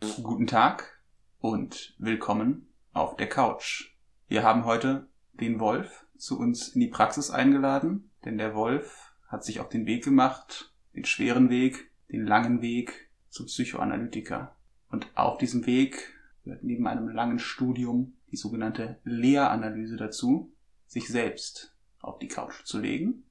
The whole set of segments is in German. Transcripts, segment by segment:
Guten Tag und willkommen auf der Couch. Wir haben heute den Wolf zu uns in die Praxis eingeladen, denn der Wolf hat sich auf den Weg gemacht, den schweren Weg, den langen Weg zum Psychoanalytiker. Und auf diesem Weg gehört neben einem langen Studium die sogenannte Lehranalyse dazu, sich selbst auf die Couch zu legen.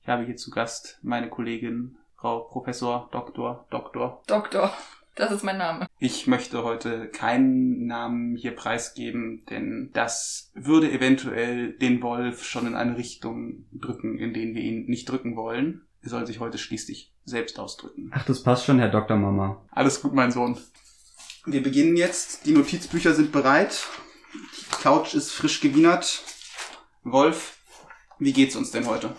Ich habe hier zu Gast meine Kollegin Frau Professor Dr. Dr. Doktor, das ist mein Name. Ich möchte heute keinen Namen hier preisgeben, denn das würde eventuell den Wolf schon in eine Richtung drücken, in den wir ihn nicht drücken wollen. Er soll sich heute schließlich selbst ausdrücken. Ach, das passt schon, Herr Dr. Mama. Alles gut, mein Sohn. Wir beginnen jetzt. Die Notizbücher sind bereit. Die Couch ist frisch gewienert. Wolf, wie geht's uns denn heute?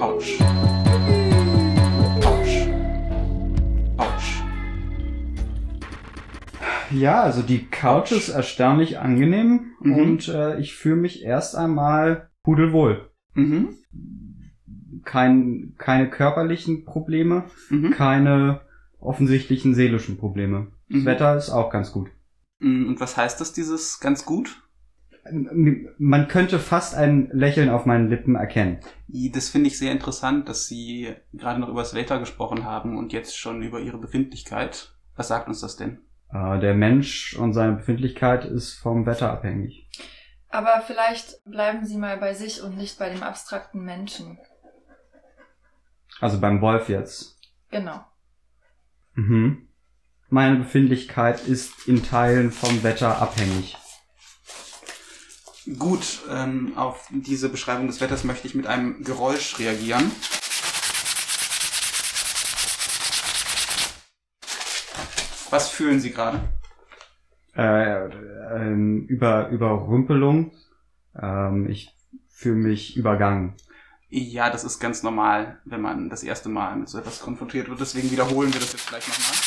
Autsch. Autsch. Autsch. Ja, also die Couch ist erstaunlich angenehm Mhm. und äh, ich fühle mich erst einmal pudelwohl. Mhm. Kein, keine körperlichen Probleme, Mhm. keine offensichtlichen seelischen Probleme. Das Mhm. Wetter ist auch ganz gut. Mm, Und was heißt das, dieses ganz gut? Man könnte fast ein Lächeln auf meinen Lippen erkennen. Das finde ich sehr interessant, dass Sie gerade noch über das Wetter gesprochen haben und jetzt schon über Ihre Befindlichkeit. Was sagt uns das denn? Äh, der Mensch und seine Befindlichkeit ist vom Wetter abhängig. Aber vielleicht bleiben Sie mal bei sich und nicht bei dem abstrakten Menschen. Also beim Wolf jetzt. Genau. Mhm. Meine Befindlichkeit ist in Teilen vom Wetter abhängig. Gut, ähm, auf diese Beschreibung des Wetters möchte ich mit einem Geräusch reagieren. Was fühlen Sie gerade? Äh, ähm, über Überrümpelung. Ähm, ich fühle mich übergangen. Ja, das ist ganz normal, wenn man das erste Mal mit so etwas konfrontiert wird. Deswegen wiederholen wir das jetzt gleich nochmal.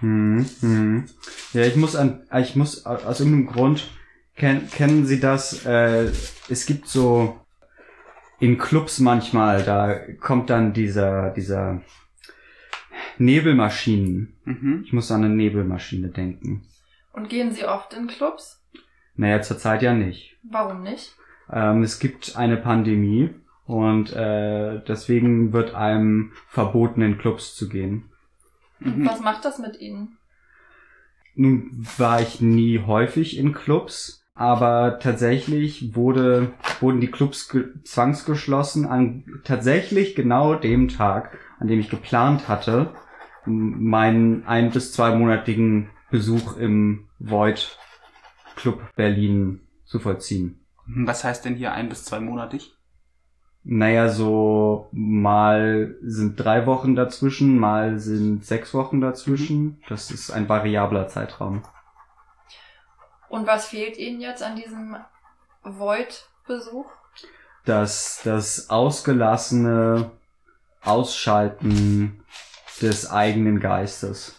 Hm, hm. Ja, ich muss an, ich muss au- aus irgendeinem Grund ken, kennen Sie das? Äh, es gibt so in Clubs manchmal, da kommt dann dieser dieser Nebelmaschinen. Mhm. Ich muss an eine Nebelmaschine denken. Und gehen Sie oft in Clubs? Naja, zurzeit ja nicht. Warum nicht? Ähm, es gibt eine Pandemie und äh, deswegen wird einem verboten, in Clubs zu gehen. Und was macht das mit Ihnen? Nun war ich nie häufig in Clubs, aber tatsächlich wurde, wurden die Clubs ge zwangsgeschlossen an tatsächlich genau dem Tag, an dem ich geplant hatte, meinen ein- bis zweimonatigen Besuch im Void Club Berlin zu vollziehen. Was heißt denn hier ein bis zweimonatig? Naja, so mal sind drei Wochen dazwischen, mal sind sechs Wochen dazwischen. Das ist ein variabler Zeitraum. Und was fehlt Ihnen jetzt an diesem Void-Besuch? Das, das ausgelassene Ausschalten des eigenen Geistes.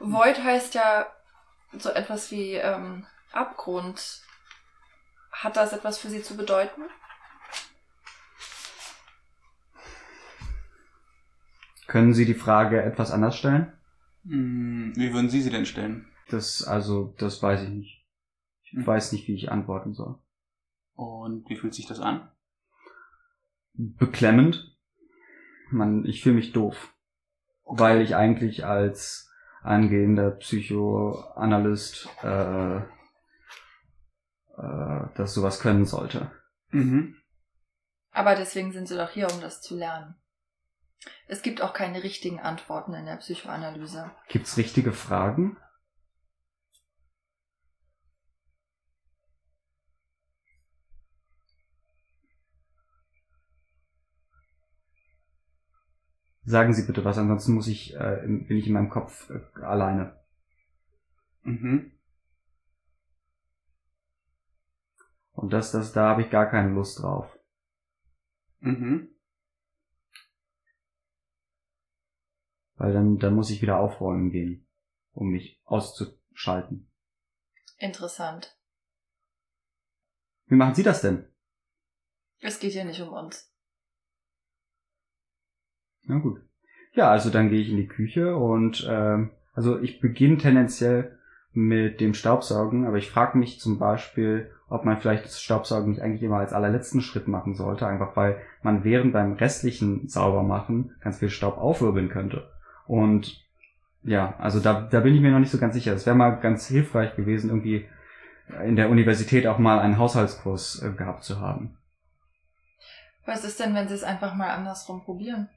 Void heißt ja so etwas wie ähm, Abgrund. Hat das etwas für Sie zu bedeuten? Können Sie die Frage etwas anders stellen? Hm, Wie würden Sie sie denn stellen? Das, also, das weiß ich nicht. Ich weiß nicht, wie ich antworten soll. Und wie fühlt sich das an? Beklemmend. Man, ich fühle mich doof. Weil ich eigentlich als angehender Psychoanalyst äh, äh, das sowas können sollte. Mhm. Aber deswegen sind Sie doch hier, um das zu lernen. Es gibt auch keine richtigen Antworten in der Psychoanalyse. Gibt's richtige Fragen? Sagen Sie bitte was, ansonsten muss ich, äh, in- bin ich in meinem Kopf äh, alleine. Mhm. Und das, das, da habe ich gar keine Lust drauf. Mhm. Weil dann, dann muss ich wieder aufräumen gehen, um mich auszuschalten. Interessant. Wie machen Sie das denn? Es geht ja nicht um uns. Na gut. Ja, also dann gehe ich in die Küche und ähm, also ich beginne tendenziell mit dem Staubsaugen, aber ich frage mich zum Beispiel, ob man vielleicht das Staubsaugen nicht eigentlich immer als allerletzten Schritt machen sollte, einfach weil man während beim restlichen Saubermachen ganz viel Staub aufwirbeln könnte. Und ja, also da, da bin ich mir noch nicht so ganz sicher. Es wäre mal ganz hilfreich gewesen, irgendwie in der Universität auch mal einen Haushaltskurs äh, gehabt zu haben. Was ist denn, wenn sie es einfach mal andersrum probieren?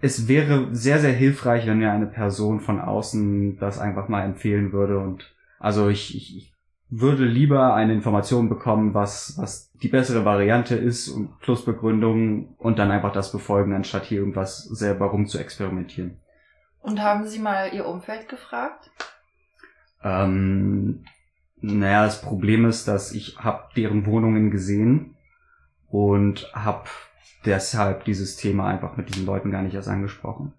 Es wäre sehr, sehr hilfreich, wenn mir eine Person von außen das einfach mal empfehlen würde. Und also ich, ich, ich würde lieber eine Information bekommen, was, was die bessere Variante ist und plus Begründung und dann einfach das befolgen, anstatt hier irgendwas selber rum zu experimentieren. Und haben Sie mal Ihr Umfeld gefragt? Ähm, naja, das Problem ist, dass ich habe deren Wohnungen gesehen und habe deshalb dieses Thema einfach mit diesen Leuten gar nicht erst angesprochen.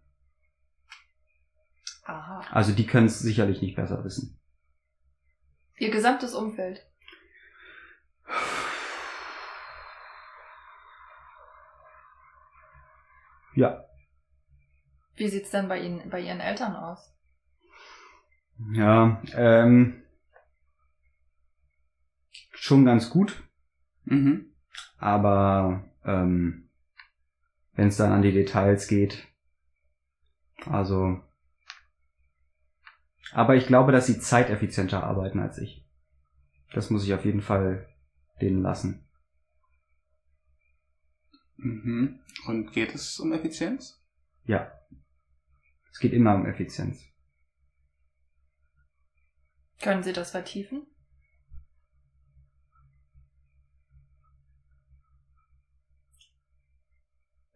Aha. Also die können es sicherlich nicht besser wissen. Ihr gesamtes Umfeld. Ja. Wie sieht's denn bei Ihnen, bei Ihren Eltern aus? Ja, ähm, schon ganz gut, Mhm. aber ähm, wenn es dann an die Details geht, also, aber ich glaube, dass sie zeiteffizienter arbeiten als ich. Das muss ich auf jeden Fall denen lassen. Mhm. Und geht es um Effizienz? Ja. Es geht immer um Effizienz. Können Sie das vertiefen?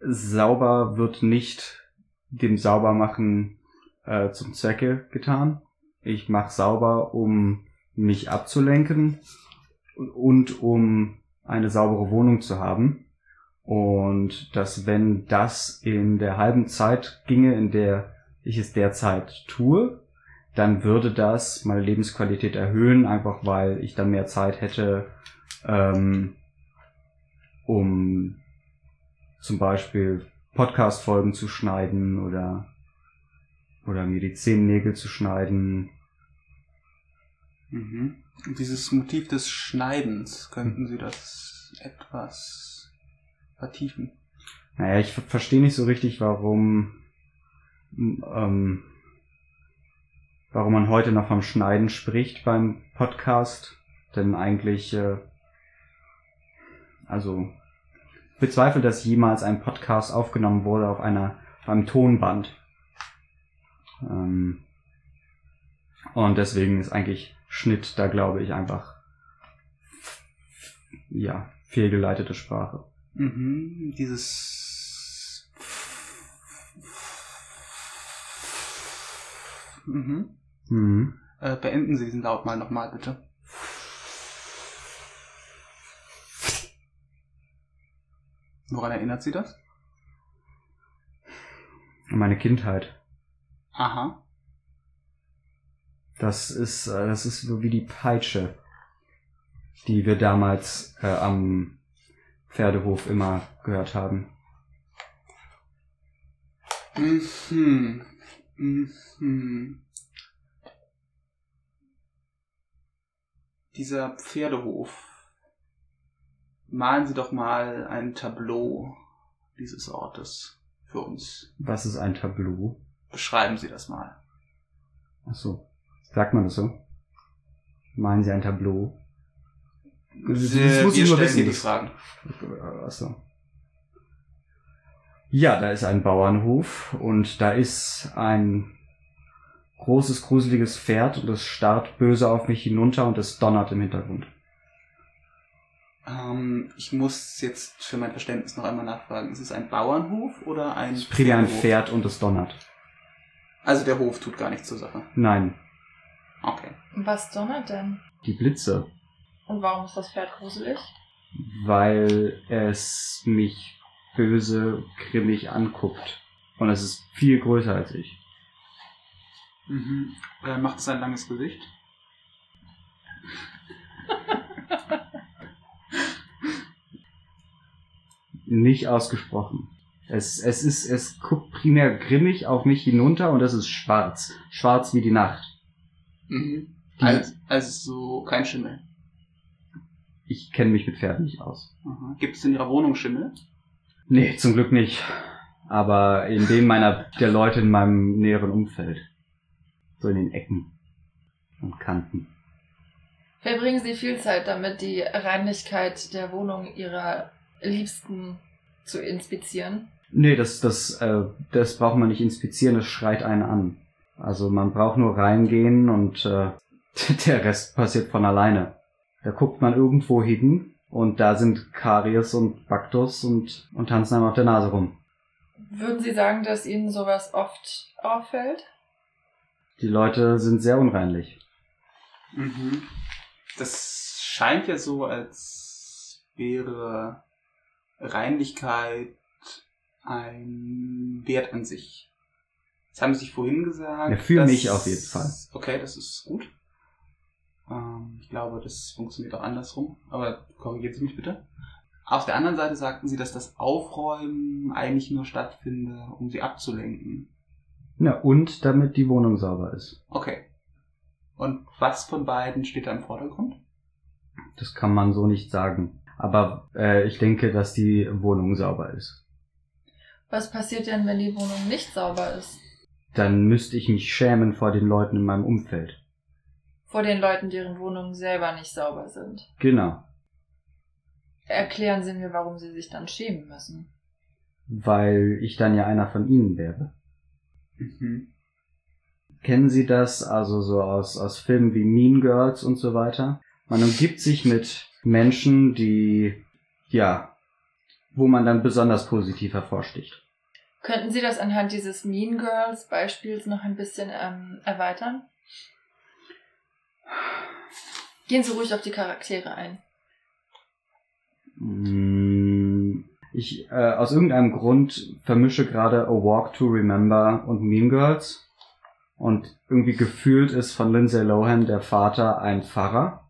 Sauber wird nicht dem Saubermachen äh, zum Zwecke getan. Ich mache sauber, um mich abzulenken und um eine saubere Wohnung zu haben. Und dass wenn das in der halben Zeit ginge, in der ich es derzeit tue, dann würde das meine Lebensqualität erhöhen, einfach weil ich dann mehr Zeit hätte, ähm, um zum Beispiel Podcast-Folgen zu schneiden oder, oder mir die Zehennägel zu schneiden. Mhm. Und dieses Motiv des Schneidens, könnten Sie das etwas vertiefen? Naja, ich ver- verstehe nicht so richtig, warum, ähm, warum man heute noch vom Schneiden spricht beim Podcast. Denn eigentlich, äh, also bezweifle, dass jemals ein Podcast aufgenommen wurde auf einer auf einem Tonband. Ähm, und deswegen ist eigentlich Schnitt da, glaube ich, einfach ja fehlgeleitete Sprache. Mhm. Dieses. Mhm. Mhm. Äh, beenden Sie diesen Laut mal nochmal, bitte. Woran erinnert Sie das? Meine Kindheit. Aha. Das ist, äh, das ist so wie die Peitsche, die wir damals äh, am Pferdehof immer gehört haben. Mhm. Mhm. Dieser Pferdehof. Malen Sie doch mal ein Tableau dieses Ortes für uns. Was ist ein Tableau? Beschreiben Sie das mal. Ach so. Sagt man das so? Meinen Sie ein Tableau? Das- das Wir, muss ich nur wissen, dir die Fragen. Ach so. Ja, da ist ein Bauernhof und da ist ein großes, gruseliges Pferd und es starrt böse auf mich hinunter und es donnert im Hintergrund. Ähm, ich muss jetzt für mein Verständnis noch einmal nachfragen. Ist es ein Bauernhof oder ein Es ist primär ein Pferdehof? Pferd und es donnert. Also der Hof tut gar nichts zur Sache. Nein, Okay. Was donnert denn? die Blitze. Und warum ist das Pferd gruselig? weil es mich böse, grimmig anguckt. Und es ist viel größer als ich. Mhm. Äh, macht es ein langes Gesicht? Nicht ausgesprochen. Es, es ist, es guckt primär grimmig auf mich hinunter und es ist schwarz. Schwarz wie die Nacht. Mhm. Die- Also, also so kein Schimmel. Ich kenne mich mit Pferden nicht aus. Aha. Gibt es in Ihrer Wohnung Schimmel? Nee, zum Glück nicht. Aber in dem meiner, der Leute in meinem näheren Umfeld. So in den Ecken und Kanten. Verbringen Sie viel Zeit damit, die Reinlichkeit der Wohnung Ihrer Liebsten zu inspizieren? Nee, das, das, äh, das braucht man nicht inspizieren, das schreit einen an. Also man braucht nur reingehen und äh, der Rest passiert von alleine. Da guckt man irgendwo hin und da sind Karies und Baktus und, und tanzen einem auf der Nase rum. Würden Sie sagen, dass Ihnen sowas oft auffällt? Die Leute sind sehr unreinlich. Mhm. Das scheint ja so, als wäre Reinlichkeit ein Wert an sich. Das haben Sie sich vorhin gesagt. Ja, für mich auf jeden Fall. Okay, das ist gut. Ähm, ich glaube, das funktioniert auch andersrum. Aber korrigieren Sie mich bitte. Auf der anderen Seite sagten Sie, dass das Aufräumen eigentlich nur stattfinde, um Sie abzulenken. Ja, und damit die Wohnung sauber ist. Okay. Und was von beiden steht da im Vordergrund? Das kann man so nicht sagen. Aber äh, ich denke, dass die Wohnung sauber ist. Was passiert denn, wenn die Wohnung nicht sauber ist? Dann müsste ich mich schämen vor den Leuten in meinem Umfeld. Vor den Leuten, deren Wohnungen selber nicht sauber sind. Genau. Erklären Sie mir, warum Sie sich dann schämen müssen. Weil ich dann ja einer von ihnen wäre. Mhm. Kennen Sie das also so aus, aus Filmen wie Mean Girls und so weiter? Man umgibt sich mit Menschen, die, ja, wo man dann besonders positiv hervorsticht. Könnten Sie das anhand dieses Mean Girls Beispiels noch ein bisschen ähm, erweitern? Gehen Sie ruhig auf die Charaktere ein. Mm, Ich, äh, aus irgendeinem Grund vermische gerade A Walk to Remember und Mean Girls. Und irgendwie gefühlt ist von Lindsay Lohan der Vater ein Pfarrer.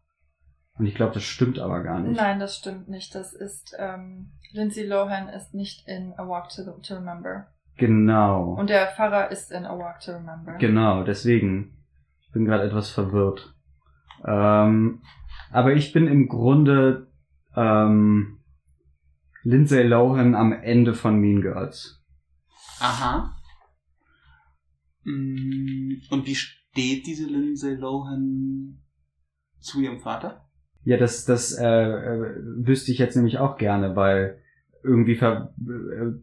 Und ich glaube, das stimmt aber gar nicht. Nein, das stimmt nicht. Das ist, ähm, Lindsay Lohan ist nicht in A Walk to, to Remember. Genau. Und der Pfarrer ist in A Walk to Remember. Genau, deswegen. Ich bin gerade etwas verwirrt. Ähm, aber ich bin im Grunde ähm, Lindsay Lohan am Ende von Mean Girls. Aha. Mm, Und wie steht diese Lindsay Lohan zu ihrem Vater? Ja, das, das äh, äh, wüsste ich jetzt nämlich auch gerne, weil irgendwie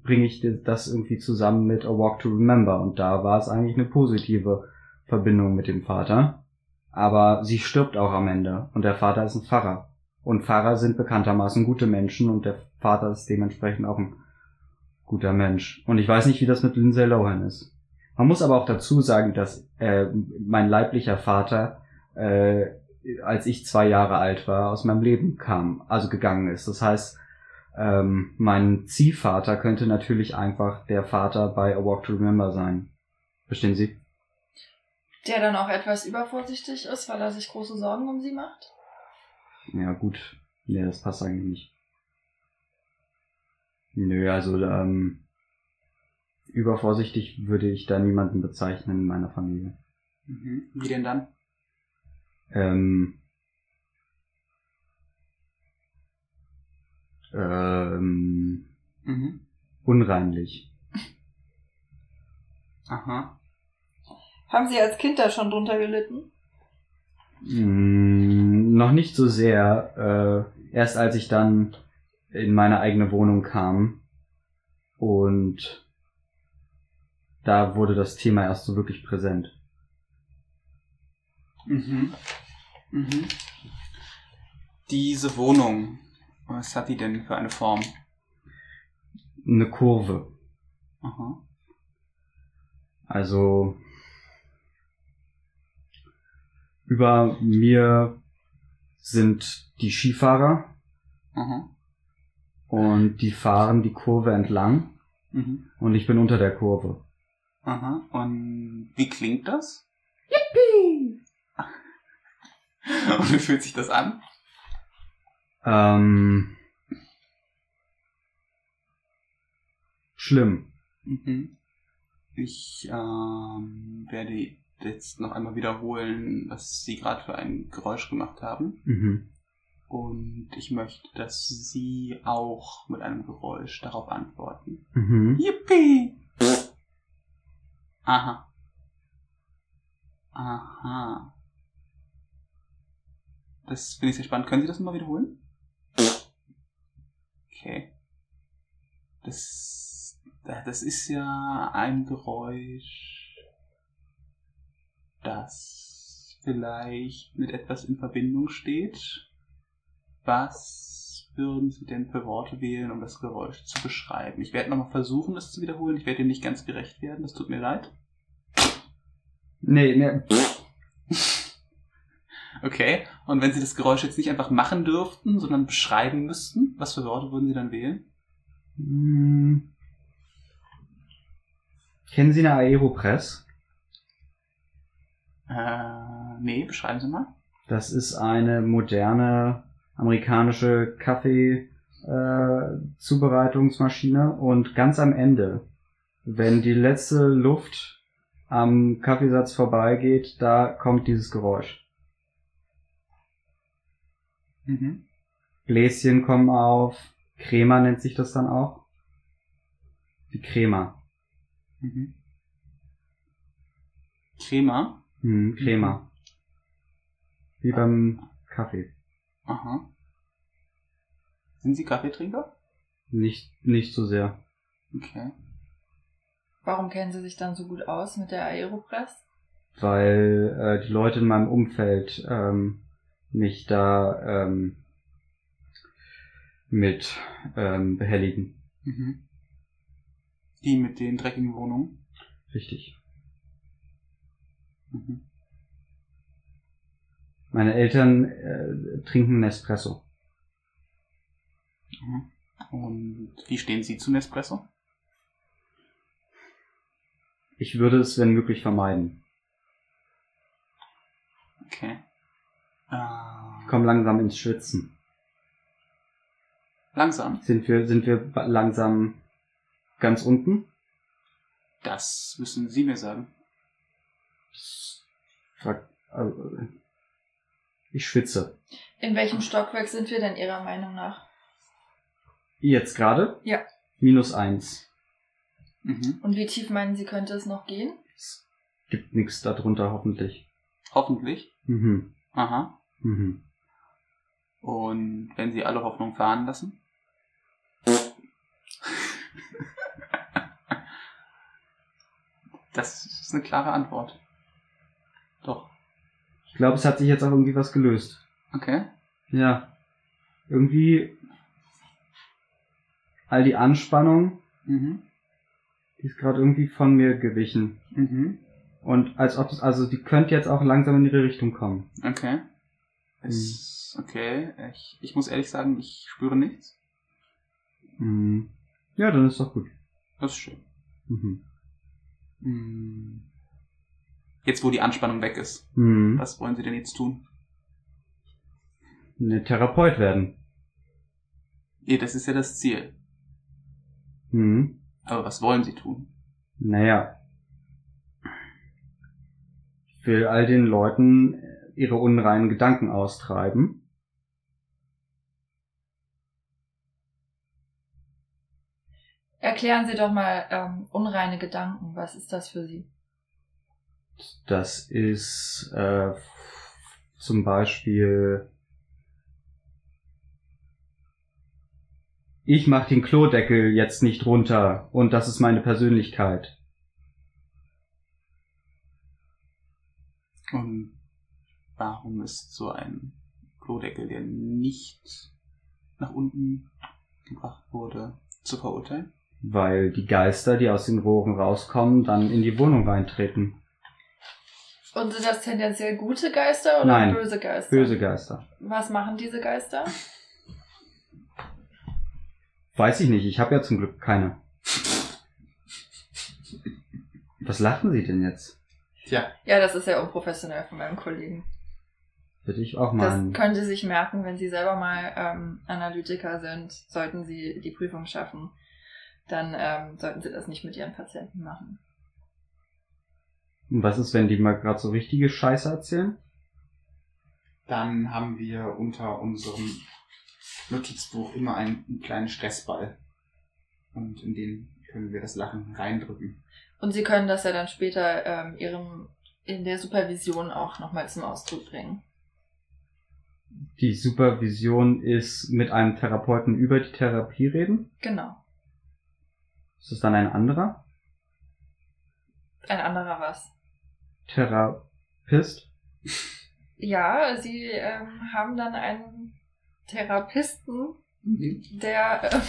bringe ich das irgendwie zusammen mit A Walk to Remember und da war es eigentlich eine positive Verbindung mit dem Vater. Aber sie stirbt auch am Ende und der Vater ist ein Pfarrer. Und Pfarrer sind bekanntermaßen gute Menschen und der Vater ist dementsprechend auch ein guter Mensch. Und ich weiß nicht, wie das mit Lindsay Lohan ist. Man muss aber auch dazu sagen, dass äh, mein leiblicher Vater, äh, als ich zwei Jahre alt war, aus meinem Leben kam, also gegangen ist. Das heißt, ähm, mein Ziehvater könnte natürlich einfach der Vater bei A Walk to Remember sein. Verstehen Sie? Der dann auch etwas übervorsichtig ist, weil er sich große Sorgen um sie macht? Ja, gut. Nee, das passt eigentlich nicht. Nö, also ähm, übervorsichtig würde ich da niemanden bezeichnen in meiner Familie. Mhm. Wie denn dann? Ähm, ähm, Mhm. unreinlich. Aha. Haben Sie als Kind da schon drunter gelitten? Mm, noch nicht so sehr. Äh, erst als ich dann in meine eigene Wohnung kam und da wurde das Thema erst so wirklich präsent. Mhm. Mhm. Diese Wohnung, was hat die denn für eine Form? Eine Kurve. Aha. Also über mir sind die Skifahrer Aha. und die fahren die Kurve entlang Mhm. Und ich bin unter der Kurve. Aha. Und wie klingt das? Yippie! Und wie fühlt sich das an? Ähm, schlimm. Mhm. Ich ähm, werde jetzt noch einmal wiederholen, was Sie gerade für ein Geräusch gemacht haben. Mhm. Und ich möchte, dass Sie auch mit einem Geräusch darauf antworten. Mhm. Yippie! Aha. Aha. Das finde ich sehr spannend. Können Sie das mal wiederholen? Okay. Das, das ist ja ein Geräusch, das vielleicht mit etwas in Verbindung steht. Was würden Sie denn für Worte wählen, um das Geräusch zu beschreiben? Ich werde nochmal versuchen, das zu wiederholen. Ich werde dem nicht ganz gerecht werden. Das tut mir leid. Nee, nee. Okay. Und wenn Sie das Geräusch jetzt nicht einfach machen dürften, sondern beschreiben müssten, was für Worte würden Sie dann wählen? Hm. Kennen Sie eine Aeropress? Äh, nee, beschreiben Sie mal. Das ist eine moderne amerikanische Kaffee-Zubereitungsmaschine und ganz am Ende, wenn die letzte Luft am Kaffeesatz vorbeigeht, da kommt dieses Geräusch. Mhm. Bläschen kommen auf, Crema nennt sich das dann auch. Die Crema. Mhm. Crema. Hm, Crema. Wie beim Kaffee. Aha. Sind Sie Kaffeetrinker? Nicht, nicht so sehr. Okay. Warum kennen Sie sich dann so gut aus mit der Aeropress? weil äh, die Leute in meinem Umfeld ähm, mich da ähm, mit ähm, behelligen. Mhm. Die mit den dreckigen Wohnungen. Richtig. Mhm. Meine Eltern äh, trinken Nespresso. Mhm. Und wie stehen Sie zu Nespresso? Ich würde es, wenn möglich, vermeiden. Okay. Ich Äh, komme langsam ins Schwitzen. langsam. Sind wir, sind wir langsam ganz unten? Das müssen Sie mir sagen. Frag- also, Ich schwitze. In welchem Stockwerk sind wir denn Ihrer Meinung nach? Jetzt gerade? Ja. Minus eins. Mhm. Und wie tief meinen Sie, könnte es noch gehen? Es gibt nichts darunter, hoffentlich. Hoffentlich. Mhm. Aha. Mhm. Und wenn Sie alle Hoffnung fahren lassen? Das ist eine klare Antwort. Doch. Ich glaube, es hat sich jetzt auch irgendwie was gelöst. Okay. Ja. Irgendwie all die Anspannung, Mhm. die ist gerade irgendwie von mir gewichen. Mhm. Und als ob es, also die könnte jetzt auch langsam in ihre Richtung kommen. Okay. Ist okay. Ich, ich muss ehrlich sagen, ich spüre nichts. Mhm. Ja, dann ist doch gut. Das ist schön. Mhm. Mhm. Jetzt, wo die Anspannung weg ist, Mhm. was wollen Sie denn jetzt tun? Ne Therapeut werden. Eh, das ist ja das Ziel. Mhm. Aber was wollen Sie tun? Naja. Ich will all den Leuten ihre unreinen Gedanken austreiben. Erklären Sie doch mal ähm, unreine Gedanken. Was ist das für Sie? Das ist äh, zum Beispiel ich mach den Klodeckel jetzt nicht runter und das ist meine Persönlichkeit. Und warum ist so ein Klodeckel, der nicht nach unten gebracht wurde, zu verurteilen? Weil die Geister, die aus den Rohren rauskommen, dann in die Wohnung reintreten. Und sind das tendenziell gute Geister oder Nein, böse Geister? Böse Geister. Was machen diese Geister? Weiß ich nicht, ich habe ja zum Glück keine. Was lachen Sie denn jetzt? Tja, Ja, das ist ja unprofessionell von meinem Kollegen. Würde ich auch mal. Das können Sie sich merken, wenn Sie selber mal ähm, Analytiker sind, sollten Sie die Prüfung schaffen, dann ähm, sollten Sie das nicht mit Ihren Patienten machen. Und was ist, wenn die mal gerade so richtige Scheiße erzählen? dann haben wir unter unserem Notizbuch immer einen, einen kleinen Stressball. Und in den können wir das Lachen reindrücken. Und Sie können das ja dann später ähm, Ihrem in der Supervision auch nochmal zum Ausdruck bringen. Die Supervision ist mit einem Therapeuten über die Therapie reden. Genau. Ist es dann ein anderer Ein anderer was. Therapist? Ja, Sie ähm, haben dann einen Therapisten, der äh,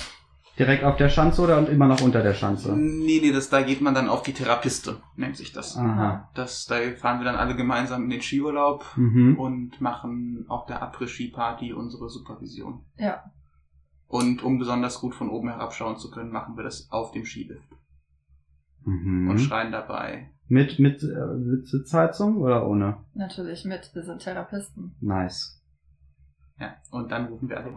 Direkt auf der Schanze oder und immer noch unter der Schanze? Nee, nee, das, da geht man dann auf die Therapiste, nennt sich das. Aha. das. Da fahren wir dann alle gemeinsam in den Skiurlaub Mhm. und machen auf der Après-Ski-Party unsere Supervision. Ja. Und um besonders gut von oben herabschauen zu können, machen wir das auf dem Skilift. Und Mhm. schreien dabei. Mit, mit, äh, mit Sitzheizung oder ohne? natürlich mit, wir sind Therapisten. Nice. Ja, und dann rufen wir alle.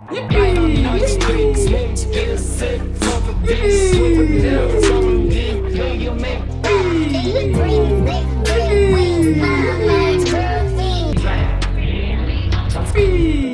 Yippie!